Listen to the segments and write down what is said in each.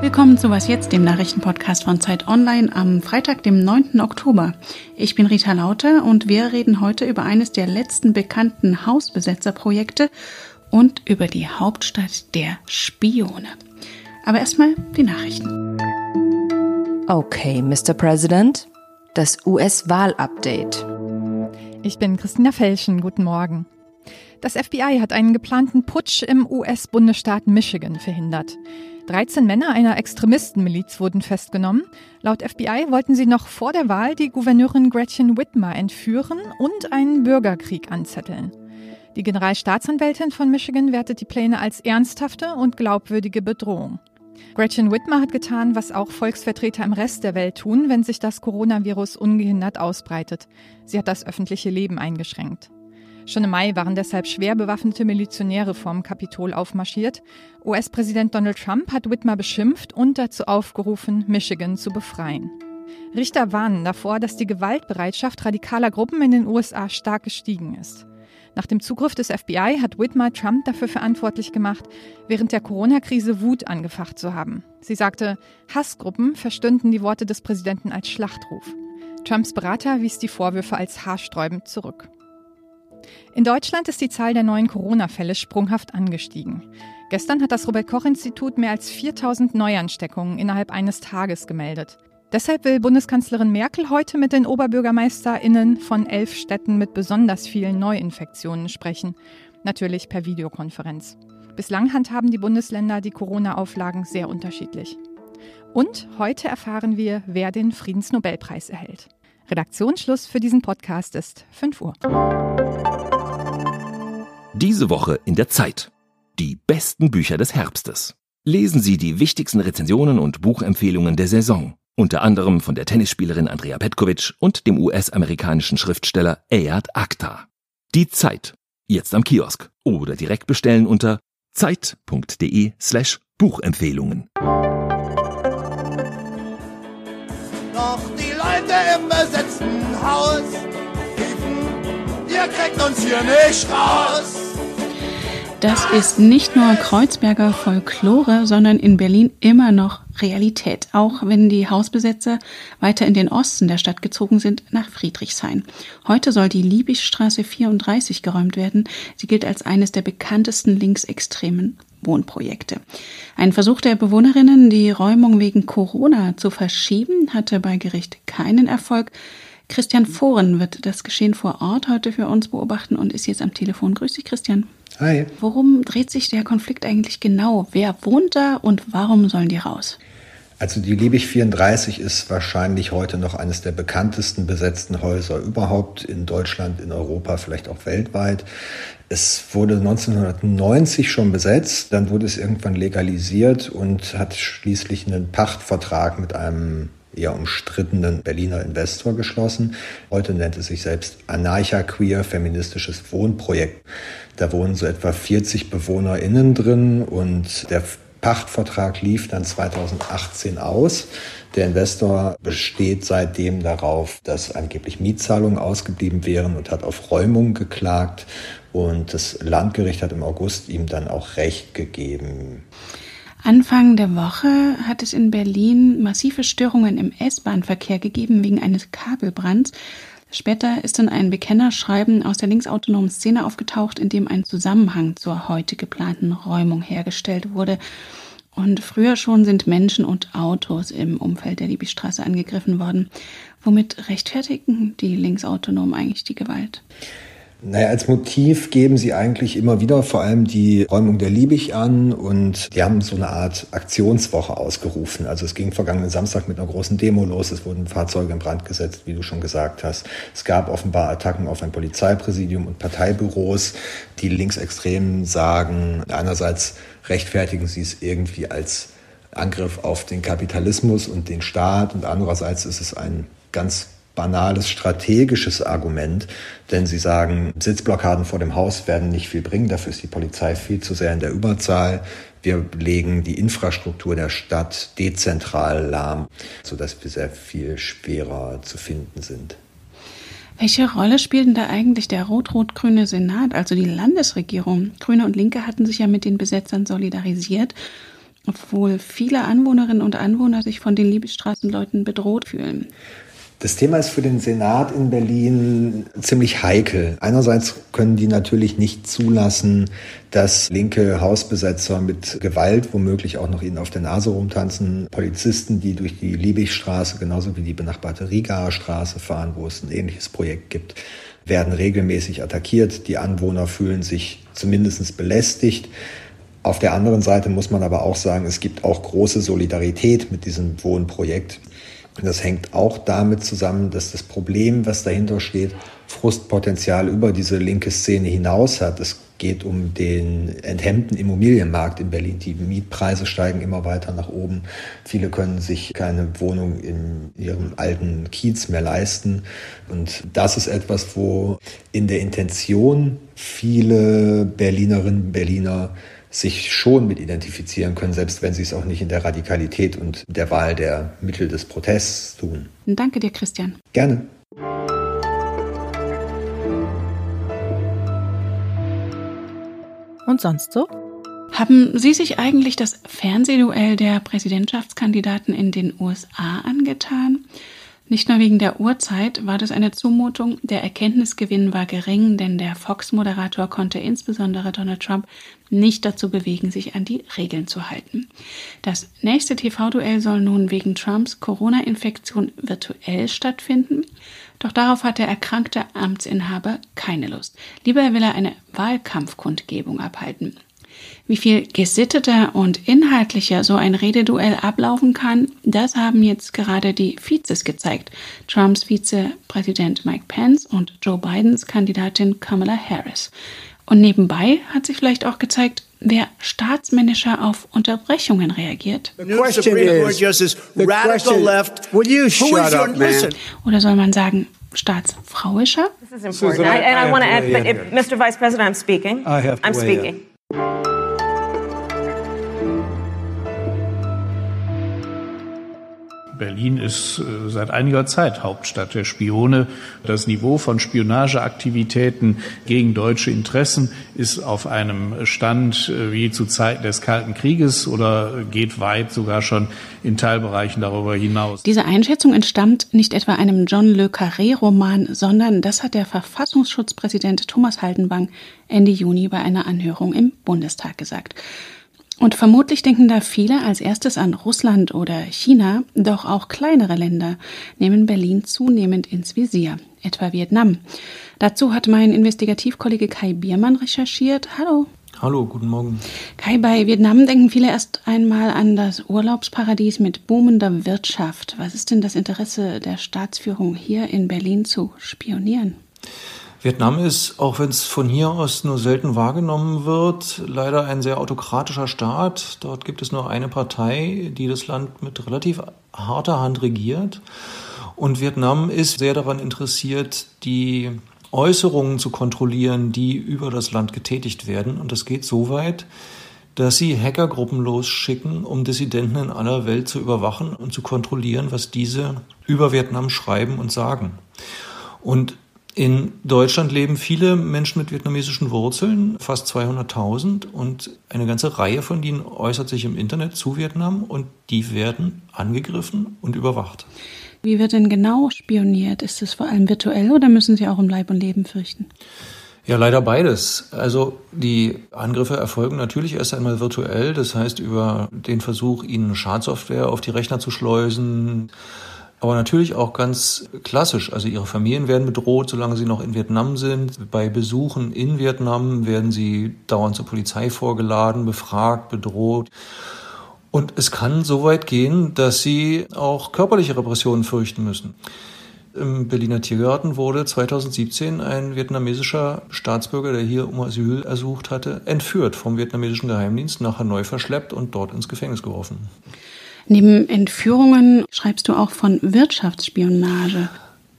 Willkommen zu Was jetzt, dem Nachrichtenpodcast von Zeit Online am Freitag, dem 9. Oktober. Ich bin Rita Lauter und wir reden heute über eines der letzten bekannten Hausbesetzerprojekte und über die Hauptstadt der Spione. Aber erstmal die Nachrichten. Okay, Mr. President, das US-Wahl-Update. Ich bin Christina Felschen. Guten Morgen. Das FBI hat einen geplanten Putsch im US-Bundesstaat Michigan verhindert. 13 Männer einer Extremistenmiliz wurden festgenommen. Laut FBI wollten sie noch vor der Wahl die Gouverneurin Gretchen Whitmer entführen und einen Bürgerkrieg anzetteln. Die Generalstaatsanwältin von Michigan wertet die Pläne als ernsthafte und glaubwürdige Bedrohung. Gretchen Whitmer hat getan, was auch Volksvertreter im Rest der Welt tun, wenn sich das Coronavirus ungehindert ausbreitet. Sie hat das öffentliche Leben eingeschränkt. Schon im Mai waren deshalb schwer bewaffnete Milizionäre vorm Kapitol aufmarschiert. US-Präsident Donald Trump hat Whitmer beschimpft und dazu aufgerufen, Michigan zu befreien. Richter warnen davor, dass die Gewaltbereitschaft radikaler Gruppen in den USA stark gestiegen ist. Nach dem Zugriff des FBI hat Whitmer Trump dafür verantwortlich gemacht, während der Corona-Krise Wut angefacht zu haben. Sie sagte, Hassgruppen verstünden die Worte des Präsidenten als Schlachtruf. Trumps Berater wies die Vorwürfe als haarsträubend zurück. In Deutschland ist die Zahl der neuen Corona-Fälle sprunghaft angestiegen. Gestern hat das Robert Koch-Institut mehr als 4000 Neuansteckungen innerhalb eines Tages gemeldet. Deshalb will Bundeskanzlerin Merkel heute mit den OberbürgermeisterInnen von elf Städten mit besonders vielen Neuinfektionen sprechen. Natürlich per Videokonferenz. Bislang handhaben die Bundesländer die Corona-Auflagen sehr unterschiedlich. Und heute erfahren wir, wer den Friedensnobelpreis erhält. Redaktionsschluss für diesen Podcast ist 5 Uhr. Diese Woche in der Zeit. Die besten Bücher des Herbstes. Lesen Sie die wichtigsten Rezensionen und Buchempfehlungen der Saison unter anderem von der Tennisspielerin Andrea Petkovic und dem US-amerikanischen Schriftsteller Ayad Akhtar. Die Zeit, jetzt am Kiosk oder direkt bestellen unter zeit.de slash Buchempfehlungen. Doch die Leute im besetzten Haus kriegt uns hier nicht raus. Das ist nicht nur Kreuzberger Folklore, sondern in Berlin immer noch Realität, auch wenn die Hausbesetzer weiter in den Osten der Stadt gezogen sind, nach Friedrichshain. Heute soll die Liebigstraße 34 geräumt werden. Sie gilt als eines der bekanntesten linksextremen Wohnprojekte. Ein Versuch der Bewohnerinnen, die Räumung wegen Corona zu verschieben, hatte bei Gericht keinen Erfolg. Christian Fohren wird das Geschehen vor Ort heute für uns beobachten und ist jetzt am Telefon. Grüß dich, Christian. Hi. Worum dreht sich der Konflikt eigentlich genau? Wer wohnt da und warum sollen die raus? Also die Liebig 34 ist wahrscheinlich heute noch eines der bekanntesten besetzten Häuser überhaupt in Deutschland, in Europa, vielleicht auch weltweit. Es wurde 1990 schon besetzt, dann wurde es irgendwann legalisiert und hat schließlich einen Pachtvertrag mit einem eher umstrittenen Berliner Investor geschlossen. Heute nennt es sich selbst Anarcha Queer Feministisches Wohnprojekt. Da wohnen so etwa 40 BewohnerInnen drin und der Pachtvertrag lief dann 2018 aus. Der Investor besteht seitdem darauf, dass angeblich Mietzahlungen ausgeblieben wären und hat auf Räumung geklagt. Und das Landgericht hat im August ihm dann auch Recht gegeben. Anfang der Woche hat es in Berlin massive Störungen im S-Bahn-Verkehr gegeben wegen eines Kabelbrands. Später ist dann ein Bekennerschreiben aus der linksautonomen Szene aufgetaucht, in dem ein Zusammenhang zur heute geplanten Räumung hergestellt wurde. Und früher schon sind Menschen und Autos im Umfeld der Liebigstraße angegriffen worden. Womit rechtfertigen die Linksautonomen eigentlich die Gewalt? Naja, als Motiv geben sie eigentlich immer wieder vor allem die Räumung der Liebig an und die haben so eine Art Aktionswoche ausgerufen. Also es ging vergangenen Samstag mit einer großen Demo los, es wurden Fahrzeuge in Brand gesetzt, wie du schon gesagt hast. Es gab offenbar Attacken auf ein Polizeipräsidium und Parteibüros. Die Linksextremen sagen, einerseits rechtfertigen sie es irgendwie als Angriff auf den Kapitalismus und den Staat und andererseits ist es ein ganz banales strategisches Argument, denn sie sagen, Sitzblockaden vor dem Haus werden nicht viel bringen, dafür ist die Polizei viel zu sehr in der Überzahl. Wir legen die Infrastruktur der Stadt dezentral lahm, sodass wir sehr viel schwerer zu finden sind. Welche Rolle spielt denn da eigentlich der rot-rot-grüne Senat, also die Landesregierung? Grüne und Linke hatten sich ja mit den Besetzern solidarisiert, obwohl viele Anwohnerinnen und Anwohner sich von den Liebesstraßenleuten bedroht fühlen. Das Thema ist für den Senat in Berlin ziemlich heikel. Einerseits können die natürlich nicht zulassen, dass linke Hausbesetzer mit Gewalt womöglich auch noch ihnen auf der Nase rumtanzen. Polizisten, die durch die Liebigstraße genauso wie die benachbarte Rigaer Straße fahren, wo es ein ähnliches Projekt gibt, werden regelmäßig attackiert. Die Anwohner fühlen sich zumindest belästigt. Auf der anderen Seite muss man aber auch sagen, es gibt auch große Solidarität mit diesem Wohnprojekt. Das hängt auch damit zusammen, dass das Problem, was dahinter steht, Frustpotenzial über diese linke Szene hinaus hat. Es geht um den enthemmten Immobilienmarkt in Berlin. Die Mietpreise steigen immer weiter nach oben. Viele können sich keine Wohnung in ihrem alten Kiez mehr leisten. Und das ist etwas, wo in der Intention viele Berlinerinnen und Berliner sich schon mit identifizieren können, selbst wenn sie es auch nicht in der Radikalität und der Wahl der Mittel des Protests tun. Danke dir, Christian. Gerne. Und sonst so? Haben Sie sich eigentlich das Fernsehduell der Präsidentschaftskandidaten in den USA angetan? Nicht nur wegen der Uhrzeit war das eine Zumutung, der Erkenntnisgewinn war gering, denn der Fox-Moderator konnte insbesondere Donald Trump nicht dazu bewegen, sich an die Regeln zu halten. Das nächste TV-Duell soll nun wegen Trumps Corona-Infektion virtuell stattfinden. Doch darauf hat der erkrankte Amtsinhaber keine Lust. Lieber will er eine Wahlkampfkundgebung abhalten. Wie viel gesitteter und inhaltlicher so ein Rededuell ablaufen kann, das haben jetzt gerade die Vizes gezeigt. Trumps Vizepräsident Mike Pence und Joe Bidens Kandidatin Kamala Harris. Und nebenbei hat sich vielleicht auch gezeigt, wer staatsmännischer auf Unterbrechungen reagiert. Oder soll man sagen, staatsfrauischer? This is important. I, and I want to add, but Mr. Vice President, I'm speaking. I have to I'm speaking. Berlin ist äh, seit einiger Zeit Hauptstadt der Spione. Das Niveau von Spionageaktivitäten gegen deutsche Interessen ist auf einem Stand äh, wie zu Zeiten des Kalten Krieges oder geht weit sogar schon in Teilbereichen darüber hinaus. Diese Einschätzung entstammt nicht etwa einem John Le Carré-Roman, sondern das hat der Verfassungsschutzpräsident Thomas Haldenwang Ende Juni bei einer Anhörung im Bundestag gesagt. Und vermutlich denken da viele als erstes an Russland oder China, doch auch kleinere Länder nehmen Berlin zunehmend ins Visier, etwa Vietnam. Dazu hat mein Investigativkollege Kai Biermann recherchiert. Hallo. Hallo, guten Morgen. Kai, bei Vietnam denken viele erst einmal an das Urlaubsparadies mit boomender Wirtschaft. Was ist denn das Interesse der Staatsführung hier in Berlin zu spionieren? Vietnam ist, auch wenn es von hier aus nur selten wahrgenommen wird, leider ein sehr autokratischer Staat. Dort gibt es nur eine Partei, die das Land mit relativ harter Hand regiert. Und Vietnam ist sehr daran interessiert, die Äußerungen zu kontrollieren, die über das Land getätigt werden. Und das geht so weit, dass sie Hackergruppen losschicken, um Dissidenten in aller Welt zu überwachen und zu kontrollieren, was diese über Vietnam schreiben und sagen. Und in Deutschland leben viele Menschen mit vietnamesischen Wurzeln, fast 200.000, und eine ganze Reihe von denen äußert sich im Internet zu Vietnam und die werden angegriffen und überwacht. Wie wird denn genau spioniert? Ist es vor allem virtuell oder müssen Sie auch um Leib und Leben fürchten? Ja, leider beides. Also die Angriffe erfolgen natürlich erst einmal virtuell, das heißt über den Versuch, ihnen Schadsoftware auf die Rechner zu schleusen aber natürlich auch ganz klassisch. Also ihre Familien werden bedroht, solange sie noch in Vietnam sind. Bei Besuchen in Vietnam werden sie dauernd zur Polizei vorgeladen, befragt, bedroht. Und es kann so weit gehen, dass sie auch körperliche Repressionen fürchten müssen. Im Berliner Tiergarten wurde 2017 ein vietnamesischer Staatsbürger, der hier um Asyl ersucht hatte, entführt vom vietnamesischen Geheimdienst, nach Hanoi verschleppt und dort ins Gefängnis geworfen. Neben Entführungen schreibst du auch von Wirtschaftsspionage.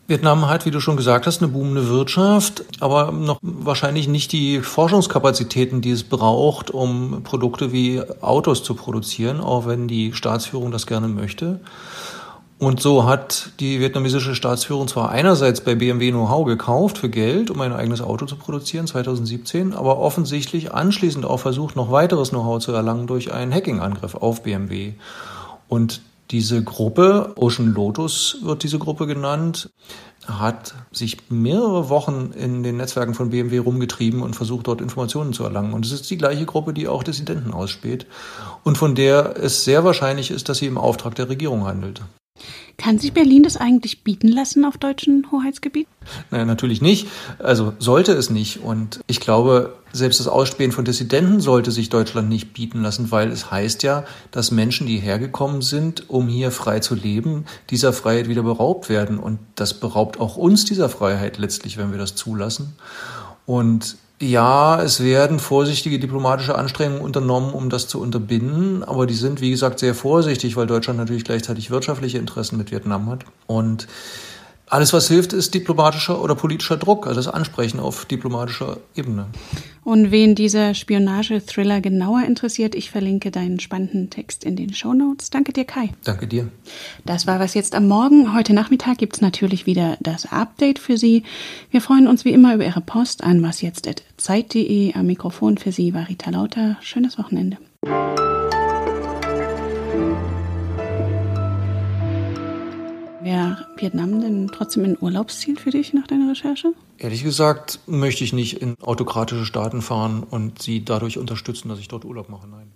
Vietnam hat, wie du schon gesagt hast, eine boomende Wirtschaft, aber noch wahrscheinlich nicht die Forschungskapazitäten, die es braucht, um Produkte wie Autos zu produzieren, auch wenn die Staatsführung das gerne möchte. Und so hat die vietnamesische Staatsführung zwar einerseits bei BMW Know-how gekauft für Geld, um ein eigenes Auto zu produzieren 2017, aber offensichtlich anschließend auch versucht, noch weiteres Know-how zu erlangen durch einen Hacking-Angriff auf BMW. Und diese Gruppe, Ocean Lotus wird diese Gruppe genannt, hat sich mehrere Wochen in den Netzwerken von BMW rumgetrieben und versucht, dort Informationen zu erlangen. Und es ist die gleiche Gruppe, die auch Dissidenten ausspäht und von der es sehr wahrscheinlich ist, dass sie im Auftrag der Regierung handelt. Kann sich Berlin das eigentlich bieten lassen auf deutschen Hoheitsgebiet? Nein, natürlich nicht. Also sollte es nicht. Und ich glaube, selbst das Ausspähen von Dissidenten sollte sich Deutschland nicht bieten lassen, weil es heißt ja, dass Menschen, die hergekommen sind, um hier frei zu leben, dieser Freiheit wieder beraubt werden. Und das beraubt auch uns dieser Freiheit letztlich, wenn wir das zulassen. Und ja, es werden vorsichtige diplomatische Anstrengungen unternommen, um das zu unterbinden, aber die sind, wie gesagt, sehr vorsichtig, weil Deutschland natürlich gleichzeitig wirtschaftliche Interessen mit Vietnam hat. Und alles, was hilft, ist diplomatischer oder politischer Druck, also das Ansprechen auf diplomatischer Ebene. Und wen dieser Spionage-Thriller genauer interessiert, ich verlinke deinen spannenden Text in den Show Notes. Danke dir, Kai. Danke dir. Das war was jetzt am Morgen. Heute Nachmittag gibt es natürlich wieder das Update für Sie. Wir freuen uns wie immer über Ihre Post an wasjetzt.zeit.de. Am Mikrofon für Sie war Rita Lauter. Schönes Wochenende. Wäre Vietnam denn trotzdem ein Urlaubsziel für dich nach deiner Recherche? Ehrlich gesagt möchte ich nicht in autokratische Staaten fahren und sie dadurch unterstützen, dass ich dort Urlaub mache. Nein.